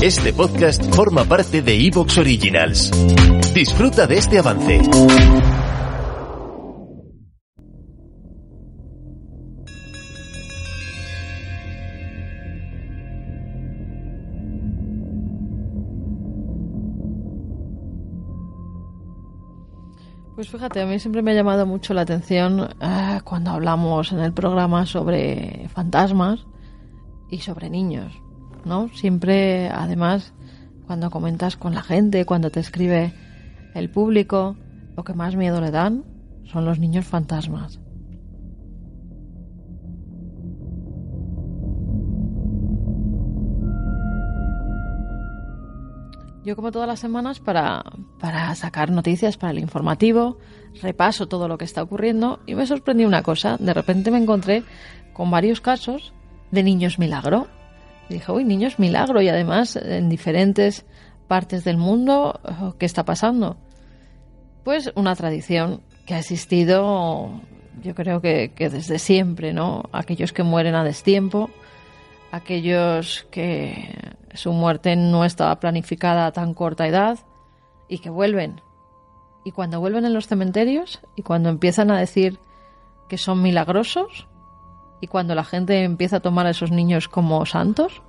Este podcast forma parte de Evox Originals. Disfruta de este avance. Pues fíjate, a mí siempre me ha llamado mucho la atención eh, cuando hablamos en el programa sobre fantasmas y sobre niños, ¿no? Siempre, además, cuando comentas con la gente, cuando te escribe el público, lo que más miedo le dan son los niños fantasmas. Yo como todas las semanas para, para sacar noticias para el informativo, repaso todo lo que está ocurriendo y me sorprendió una cosa. De repente me encontré con varios casos de niños milagro. Dije, uy, niños milagro y además en diferentes partes del mundo, ¿qué está pasando? Pues una tradición que ha existido, yo creo que desde siempre, ¿no? Aquellos que mueren a destiempo, aquellos que su muerte no estaba planificada a tan corta edad y que vuelven. Y cuando vuelven en los cementerios y cuando empiezan a decir que son milagrosos y cuando la gente empieza a tomar a esos niños como santos.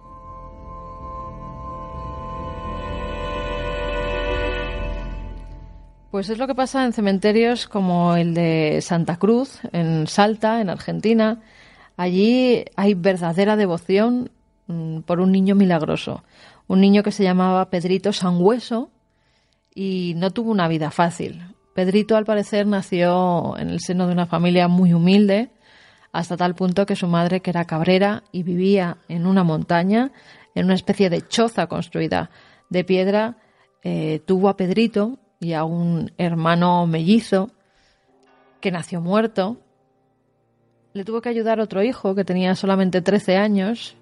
Pues es lo que pasa en cementerios como el de Santa Cruz, en Salta, en Argentina. Allí hay verdadera devoción Mm, por un niño milagroso, un niño que se llamaba Pedrito Sangüeso y no tuvo una vida fácil. Pedrito, al parecer, nació en el seno de una familia muy humilde, hasta tal punto que su madre, que era cabrera y vivía en una montaña, en una especie de choza construida de piedra, eh, tuvo a Pedrito y a un hermano mellizo que nació muerto. Le tuvo que ayudar otro hijo que tenía solamente 13 años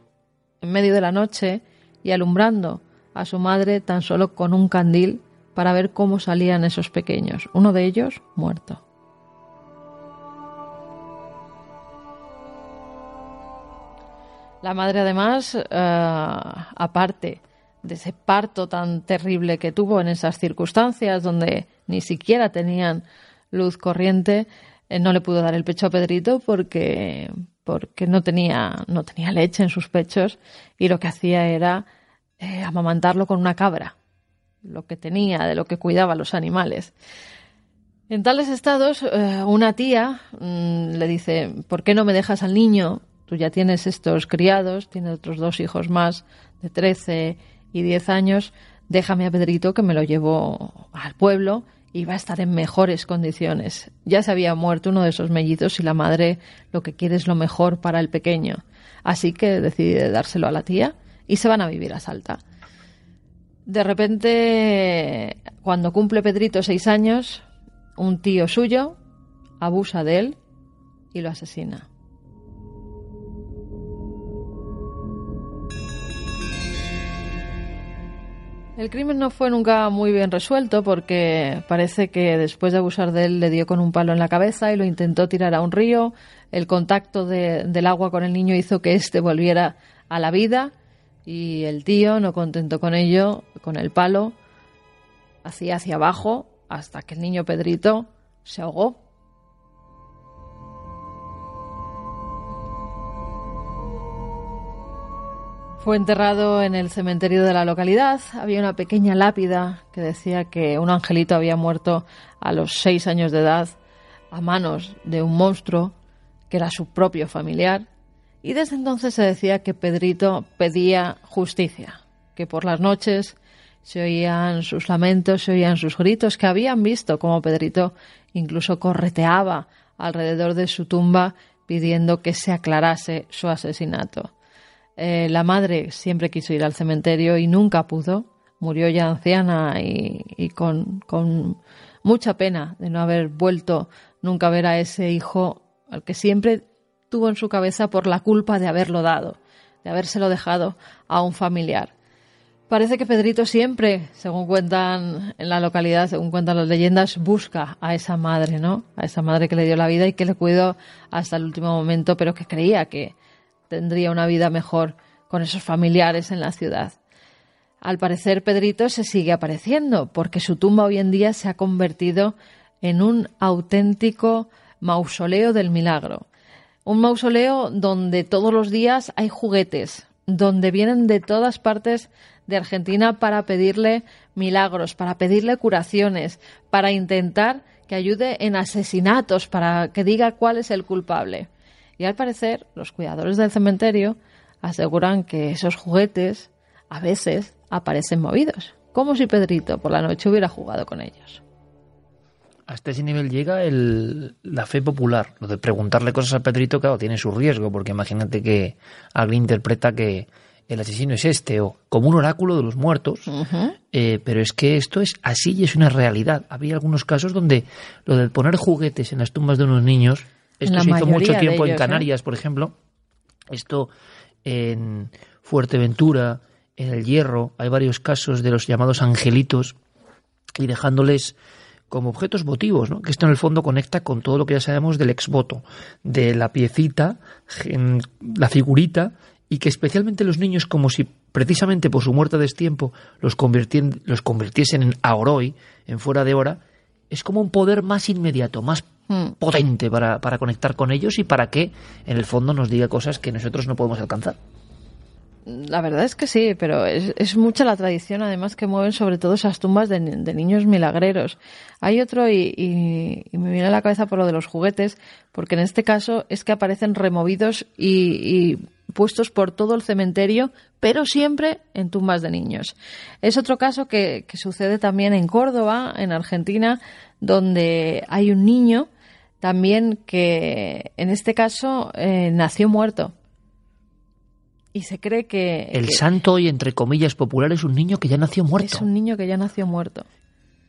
en medio de la noche y alumbrando a su madre tan solo con un candil para ver cómo salían esos pequeños, uno de ellos muerto. La madre además, eh, aparte de ese parto tan terrible que tuvo en esas circunstancias donde ni siquiera tenían luz corriente, eh, no le pudo dar el pecho a Pedrito porque, porque no tenía, no tenía leche en sus pechos y lo que hacía era eh, amamantarlo con una cabra, lo que tenía, de lo que cuidaba los animales. En tales estados, una tía mm, le dice, ¿por qué no me dejas al niño? Tú ya tienes estos criados, tienes otros dos hijos más de 13 y 10 años, déjame a Pedrito que me lo llevo al pueblo iba a estar en mejores condiciones. Ya se había muerto uno de esos mellizos y la madre lo que quiere es lo mejor para el pequeño. Así que decide dárselo a la tía y se van a vivir a Salta. De repente, cuando cumple Pedrito seis años, un tío suyo abusa de él y lo asesina. El crimen no fue nunca muy bien resuelto porque parece que después de abusar de él le dio con un palo en la cabeza y lo intentó tirar a un río. El contacto del agua con el niño hizo que éste volviera a la vida y el tío, no contento con ello, con el palo, hacía hacia abajo hasta que el niño Pedrito se ahogó. Fue enterrado en el cementerio de la localidad. Había una pequeña lápida que decía que un angelito había muerto a los seis años de edad a manos de un monstruo que era su propio familiar. Y desde entonces se decía que Pedrito pedía justicia, que por las noches se oían sus lamentos, se oían sus gritos, que habían visto cómo Pedrito incluso correteaba alrededor de su tumba pidiendo que se aclarase su asesinato. Eh, la madre siempre quiso ir al cementerio y nunca pudo. Murió ya anciana y, con, con, mucha pena de no haber vuelto nunca a ver a ese hijo al que siempre tuvo en su cabeza por la culpa de haberlo dado, de habérselo dejado a un familiar. Parece que Pedrito siempre, según cuentan en la localidad, según cuentan las leyendas, busca a esa madre, ¿no? A esa madre que le dio la vida y que le cuidó hasta el último momento, pero que creía que, tendría una vida mejor con esos familiares en la ciudad. al parecer Pedrito se sigue apareciendo porque su tumba hoy en día se ha convertido en un auténtico mausoleo del milagro. Un mausoleo donde todos los días hay juguetes, donde vienen de todas partes de Argentina para pedirle milagros, para pedirle curaciones, para intentar que ayude en asesinatos, para que diga cuál es el culpable. Y al parecer, los cuidadores del cementerio aseguran que esos juguetes a veces aparecen movidos, como si Pedrito por la noche hubiera jugado con ellos. Hasta ese nivel llega el, la fe popular. Lo de preguntarle cosas a Pedrito, claro, tiene su riesgo, porque imagínate que alguien interpreta que el asesino es este, o como un oráculo de los muertos. Eh, pero es que esto es así y es una realidad. Había algunos casos donde lo de poner juguetes en las tumbas de unos niños, esto se hizo mucho tiempo en ¿eh? Canarias, por ejemplo. Esto en Fuerteventura, en el Hierro, hay varios casos de los llamados angelitos y dejándoles como objetos votivos, ¿no? que esto en el fondo conecta con todo lo que ya sabemos del exvoto, de la piecita, la figurita, y que especialmente los niños, como si precisamente por su muerte a destiempo los, los convirtiesen en aoroi, en fuera de hora, es como un poder más inmediato, más hmm. potente para, para conectar con ellos y para que en el fondo nos diga cosas que nosotros no podemos alcanzar. La verdad es que sí, pero es, mucha la tradición, además, que mueven sobre todo esas tumbas de, niños milagreros. Hay otro, y, me viene a la cabeza por lo de los juguetes, porque en este caso es que aparecen removidos y, puestos por todo el cementerio, pero siempre en tumbas de niños. Es otro caso que, sucede también en Córdoba, en Argentina, donde hay un niño también que, en este caso, eh, nació muerto y se cree que... El santo y entre comillas popular es un niño que ya nació muerto. Es un niño que ya nació muerto.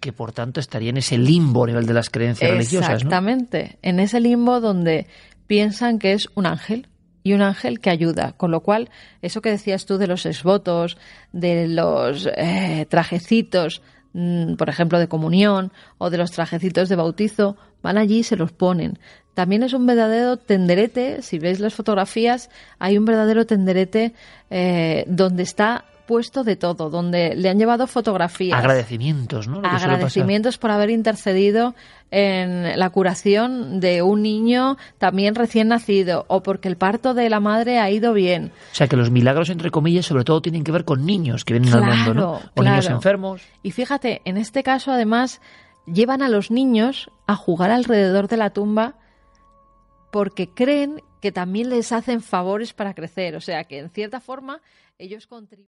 Que por tanto estaría en ese limbo a nivel de las creencias religiosas. Exactamente, en ese limbo donde piensan que es un ángel y un ángel que ayuda. Con lo cual, eso que decías tú de los esvotos, de los eh, trajecitos, mm, por ejemplo, de comunión o de los trajecitos de bautizo, van allí y se los ponen. También es un verdadero tenderete, si veis las fotografías, hay un verdadero tenderete eh, donde está puesto de todo, donde le han llevado fotografías. Agradecimientos, ¿no? Agradecimientos por haber intercedido en la curación de un niño también recién nacido o porque el parto de la madre ha ido bien. O sea que los milagros, entre comillas, sobre todo tienen que ver con niños que vienen al mundo, ¿no? O niños enfermos. Y fíjate, en este caso además llevan a los niños a jugar alrededor de la tumba porque creen que también les hacen favores para crecer. O sea que en cierta forma ellos contribuyen.